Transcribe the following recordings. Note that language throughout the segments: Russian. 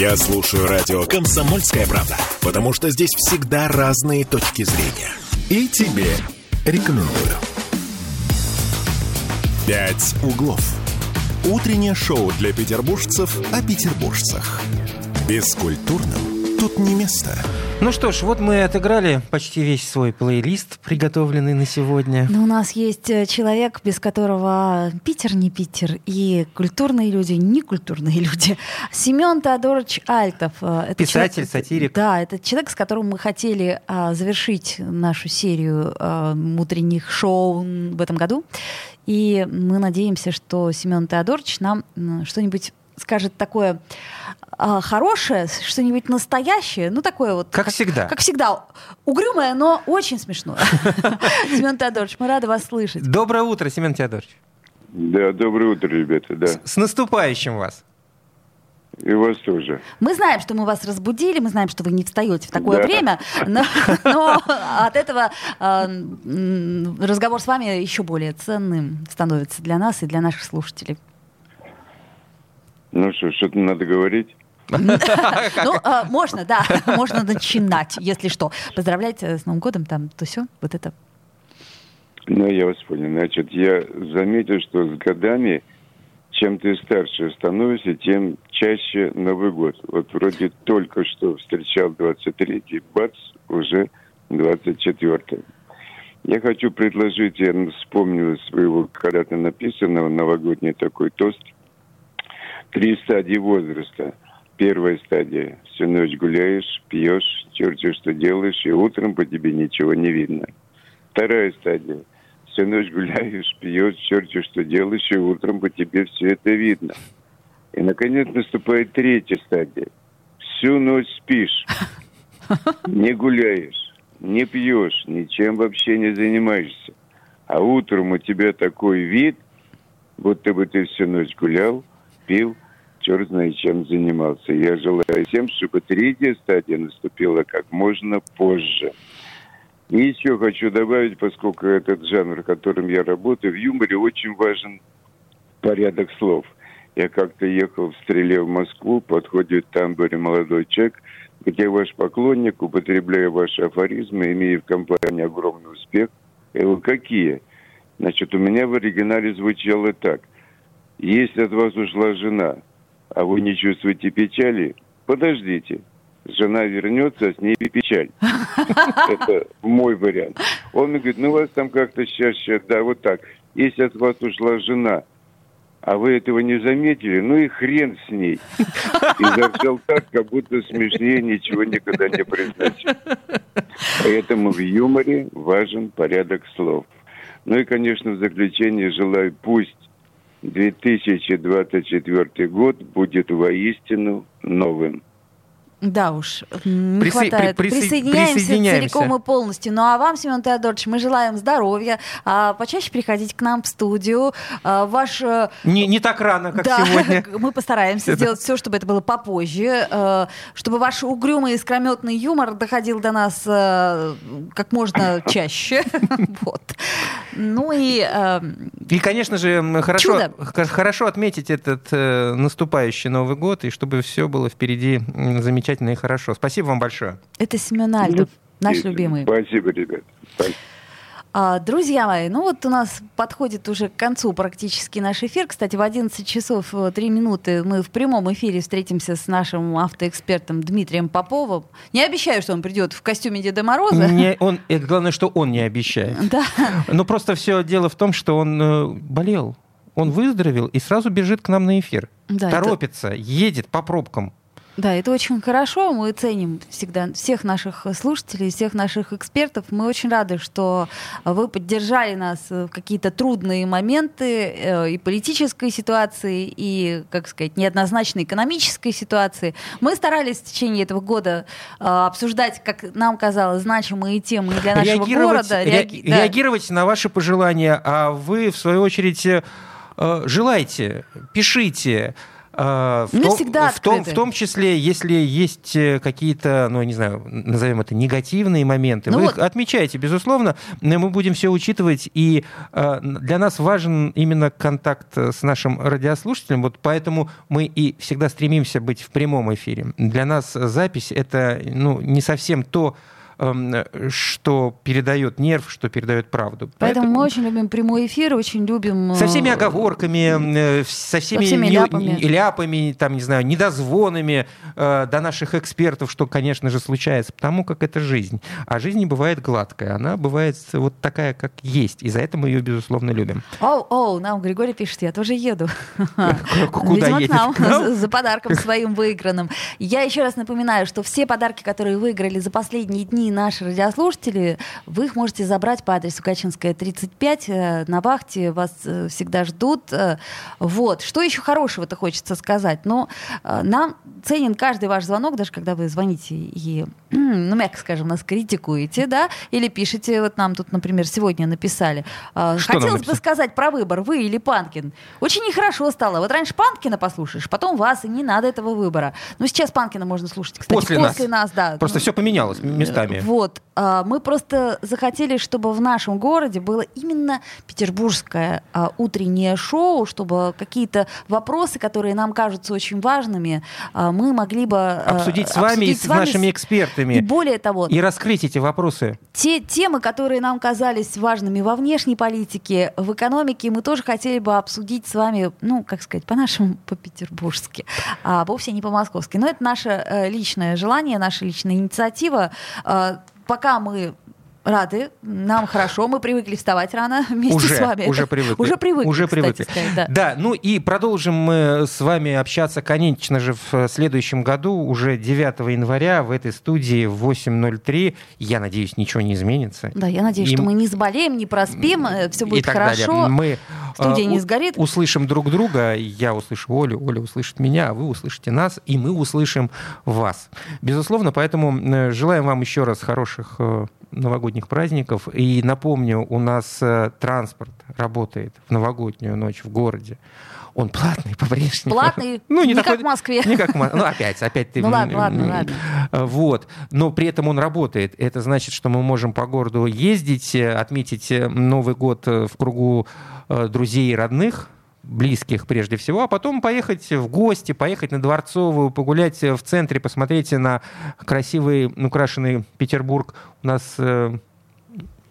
Я слушаю радио «Комсомольская правда», потому что здесь всегда разные точки зрения. И тебе рекомендую. «Пять углов». Утреннее шоу для петербуржцев о петербуржцах. Бескультурным тут не место. Ну что ж, вот мы отыграли почти весь свой плейлист, приготовленный на сегодня. Но у нас есть э, человек, без которого Питер не Питер, и культурные люди не культурные люди. Семен Теодорович Альтов. э, это Писатель, человек- сатирик. Да, это человек, с которым мы хотели а, завершить нашу серию а, утренних шоу в этом году. И мы надеемся, что Семен Теодорович нам что-нибудь скажет такое а, хорошее, что-нибудь настоящее, ну такое вот. Как всегда. Как всегда. Угрюмое, но очень смешное. Семен Теодорович, мы рады вас слышать. Доброе утро, Семен Теодорович. Да, доброе утро, ребята, да. С наступающим вас. И вас тоже. Мы знаем, что мы вас разбудили, мы знаем, что вы не встаете в такое Да. время, но, но от этого э, разговор с вами еще более ценным становится для нас и для наших слушателей. Ну что, что-то надо говорить? Ну, э, можно, да, можно начинать, если что. Поздравлять э, с Новым годом, там, то все, вот это. Ну, я вас понял. Значит, я заметил, что с годами, чем ты старше становишься, тем чаще Новый год. Вот вроде только что встречал 23-й, бац, уже 24-й. Я хочу предложить, я вспомнил своего когда-то написанного новогодний такой тост. Три стадии возраста. Первая стадия. Всю ночь гуляешь, пьешь, черти что делаешь, и утром по тебе ничего не видно. Вторая стадия. Всю ночь гуляешь, пьешь, черти что делаешь, и утром по тебе все это видно. И, наконец, наступает третья стадия. Всю ночь спишь, не гуляешь, не пьешь, ничем вообще не занимаешься. А утром у тебя такой вид, будто бы ты всю ночь гулял, пил, черт знает чем занимался. Я желаю всем, чтобы третья стадия наступила как можно позже. И еще хочу добавить, поскольку этот жанр, которым я работаю, в юморе очень важен порядок слов. Я как-то ехал в стреле в Москву, подходит в тамбуре молодой человек, где ваш поклонник, употребляя ваши афоризмы, имея в компании огромный успех. Я говорю, какие? Значит, у меня в оригинале звучало так. Если от вас ушла жена, а вы не чувствуете печали, подождите. Жена вернется, а с ней и печаль. Это мой вариант. Он мне говорит, ну вас там как-то сейчас, да, вот так. Если от вас ушла жена, а вы этого не заметили, ну и хрен с ней. И заржал так, как будто смешнее ничего никогда не признать. Поэтому в юморе важен порядок слов. Ну и, конечно, в заключение желаю, пусть 2024 год будет воистину новым. Да уж, не Присо- хватает. при- присо- Присоединяемся, присоединяемся. целиком и полностью. Ну а вам, Семен Теодорович, мы желаем здоровья, а, почаще приходить к нам в студию. А, ваш э, Не, не так рано, как да, сегодня. мы постараемся сделать все, чтобы это было попозже, э, чтобы ваш угрюмый искрометный юмор доходил до нас э, как можно чаще. Вот. Ну и И, конечно же, хорошо, Чудо. хорошо отметить этот э, наступающий Новый год, и чтобы все было впереди замечательно и хорошо. Спасибо вам большое. это Семен Альтов, наш И- любимый. Спасибо, ребят. Спасибо. А, Друзья мои, ну вот у нас подходит уже к концу практически наш эфир. Кстати, в 11 часов э, 3 минуты мы в прямом эфире встретимся с нашим автоэкспертом Дмитрием Поповым. Не обещаю, что он придет в костюме Деда Мороза. Не, он, э, главное, что он не обещает. Да, Но просто все дело в том, что он э, болел. Он выздоровел и сразу бежит к нам на эфир. Да, это- Торопится, едет по пробкам. Да, это очень хорошо. Мы ценим всегда всех наших слушателей, всех наших экспертов. Мы очень рады, что вы поддержали нас в какие-то трудные моменты э, и политической ситуации, и, как сказать, неоднозначной экономической ситуации. Мы старались в течение этого года э, обсуждать, как нам казалось, значимые темы для нашего реагировать, города. ре- Реаги- да. реагировать на ваши пожелания, а вы, в свою очередь, э, желайте, пишите, в, Мы том, всегда в, том, в том числе, если есть э, какие-то, ну, не знаю, назовем это негативные моменты, Ну вы вот. их отмечаете, безусловно, но мы будем все учитывать, и э, для нас важен именно контакт с нашим радиослушателем, вот поэтому мы и всегда стремимся быть в прямом эфире. Для нас запись — это, ну, не совсем то, что передает нерв, что передает правду. Поэтому мы очень любим прямой эфир, очень любим... Со всеми э, оговорками, э, со всеми, всеми не- ляпами. ляпами, там, не знаю, недозвонами э, до наших экспертов, что, конечно же, случается, потому как это жизнь. А жизнь не бывает гладкая, она бывает вот такая, как есть, и за это мы ее, безусловно, любим. Оу, оу, нам Григорий пишет, я тоже еду. Куда Видимо, едет? к нам, К нам? за- за подарком своим выигранным. Я еще раз напоминаю, что все подарки, которые выиграли за последние дни наши радиослушатели, вы их можете забрать по адресу Качинская, 35. э, На вахте вас э, всегда ждут. Э, Вот. Что еще хорошего-то хочется сказать? Э, нам ценен каждый ваш звонок, даже когда вы звоните и, ну, мягко скажем, нас критикуете, да, или пишете, вот нам тут, например, сегодня написали. Что Хотелось бы сказать про выбор, вы или Панкин. Очень нехорошо стало. Вот раньше Панкина послушаешь, потом вас, и не надо этого выбора. Ну, сейчас Панкина можно слушать, кстати, После после, нас. нас. да. Просто Ну, все поменялось местами. Вот. А, Мы просто захотели, чтобы в нашем городе было именно петербургское а, утреннее шоу, чтобы какие-то вопросы, которые нам кажутся очень важными, а, мы могли бы Обсудить с вами и обсудить с нашими И экспертами. более того, И раскрыть эти вопросы. те темы, которые нам казались важными во внешней политике, в экономике, мы тоже хотели бы обсудить с вами, ну, как сказать, по-нашему, по-петербургски, а вовсе не по-московски. Но это наше э, личное желание, наша личная инициатива. Пока мы рады, нам хорошо, мы привыкли вставать рано вместе уже, с вами. уже привыкли. Уже привыкли, Уже кстати привыкли. сказать, да. ну и продолжим мы с вами общаться, конечно же, в следующем году, уже 9 января в этой студии в 8.03. Я надеюсь, ничего не изменится. Да, я надеюсь, И что мы не заболеем, не проспим, все и будет так хорошо. далее. Мы студия э, не сгорит. услышим друг друга. Я услышу Олю, Оля услышит меня, а вы услышите нас, и мы услышим вас. Безусловно, поэтому э, желаем вам еще раз хороших э, новогодних праздников. И напомню, у нас э, транспорт работает в новогоднюю ночь в городе. Он платный по-прежнему. Платный, Ну, не, не такой- как в Москве. Не как в Мо- Ну, опять, опять ты... Ну, ладно, ладно, ладно. Вот. Но при этом он работает. Это значит, что мы можем по городу ездить, э, отметить э, Новый год в кругу друзей и родных, близких прежде всего, а потом поехать в гости, поехать на Дворцовую, погулять в центре, посмотреть на красивый, украшенный Петербург. У нас э,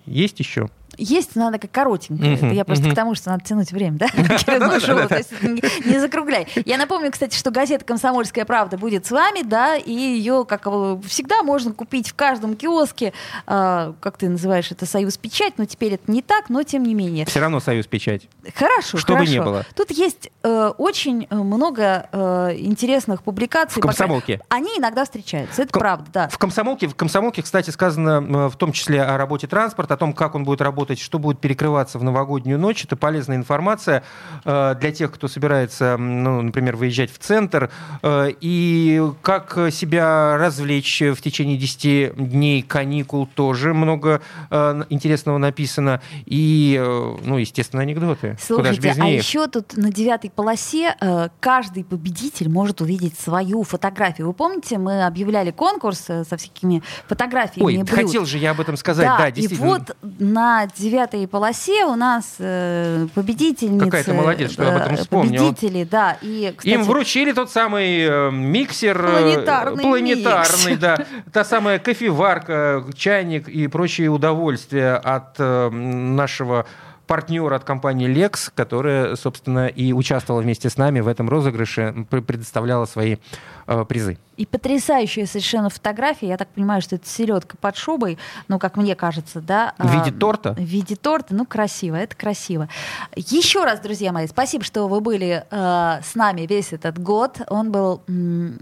есть еще? Есть, надо как коротенькая. Мгм, Это я просто к тому, что надо тянуть время, да? Не закругляй. Я напомню, кстати, что газета «Комсомольская правда» будет с вами, да, и ее, как всегда, можно купить в каждом киоске. А, Как ты называешь это, «Союз Печать», но теперь это не так, но тем не менее. Все равно Союз Печать. Хорошо, Что бы ни было. Тут есть э, очень э, много э, интересных публикаций. В «Комсомолке». Они иногда встречаются, это правда, да. В комсомолке, в комсомолке, кстати, сказано в том числе о работе транспорта, о том, как он будет работать, что будет перекрываться в новогоднюю ночь. Это полезная информация э, для тех, кто собирается, ну, например, выезжать в центр. э, И как себя развлечь в течение 10 дней каникул тоже много э, интересного написано. И, ну, естественно, анекдоты. Слушайте, а еще тут на девятой полосе каждый победитель может увидеть свою фотографию. Вы помните, мы объявляли конкурс со всякими фотографиями Ой, блюд. хотел же я об этом сказать. Да, и действительно. вот на девятой полосе у нас э, победительницы. Какая ты молодец, что об этом э, вспомнила. Победители, да. И, кстати, Им вручили тот самый э, миксер. э, Планетарный планетарный, микс. да. Та самая кофеварка, чайник и прочие удовольствия от нашего партнера от компании Lex, которая, собственно, и участвовала вместе с нами в этом розыгрыше, пр- предоставляла свои э, призы. И потрясающая совершенно фотография. Я так понимаю, что это селедка под шубой, ну, как мне кажется, да. В виде а, торта? В виде торта. Ну, красиво, это красиво. Еще раз, друзья мои, спасибо, что вы были э, с нами весь этот год. Он был м,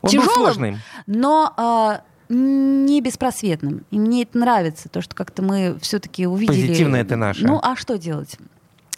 Он был тяжелым, сложный. но э, не беспросветным. И мне это нравится, то, что как-то мы все-таки увидели... Позитивное ты наше. Ну, а что делать?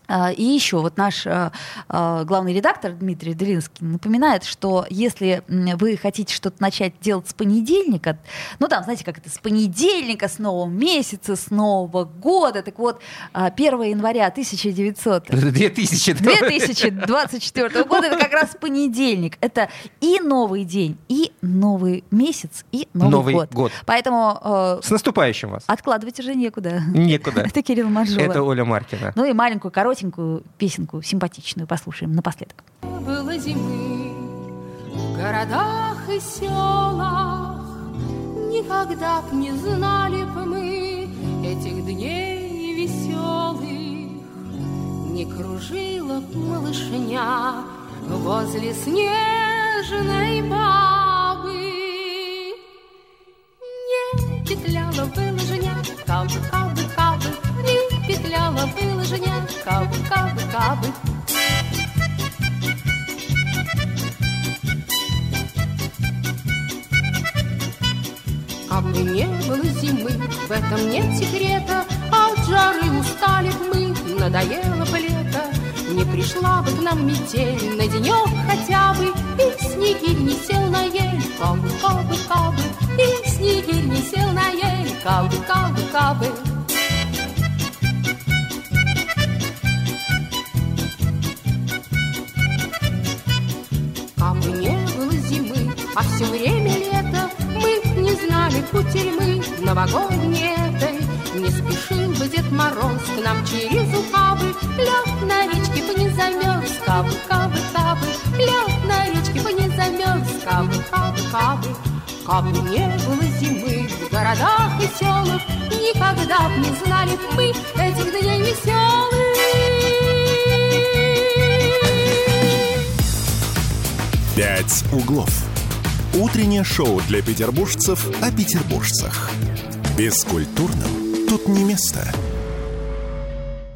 А, и еще вот наш а, а, главный редактор Дмитрий Делинский напоминает, что если вы хотите что-то начать делать с понедельника, ну там, знаете, как это, с понедельника, с нового месяца, с нового года, так вот, 1 января 1900... 2000, 2024 года это как раз понедельник. Это и новый день, и новый месяц, и Новый, новый год. год. Поэтому... С наступающим вас. Откладывать уже некуда. Некуда. это Кирилл Манжула. Это Оля Маркина. Ну и маленькую, короче коротенькую песенку, симпатичную, послушаем напоследок. Было зимы в городах и селах, Никогда б не знали б мы этих дней веселых. Не кружила б малышня возле снежной бабы. Кабы не было зимы, в этом нет секрета, а от жары устали б мы, надоело бы лето. Не пришла бы к нам метель на денек хотя бы, И снегирь не сел на ель, кабы, кабы, кабы, И снегирь не сел на ель, кабы, кабы, кабы. А все время лето не знали кутерьмы новогодней этой. Не спешил бы Дед Мороз к нам через ухабы, Лед на речке бы не замерз, кабы, кабы, кабы, Лед на речке бы не замерз, кабы, кабы, кабы. Кабы не было зимы в городах и селах, Никогда б не знали мы этих дней веселых. «Пять углов». Утреннее шоу для петербуржцев о петербуржцах. Бескультурным тут не место.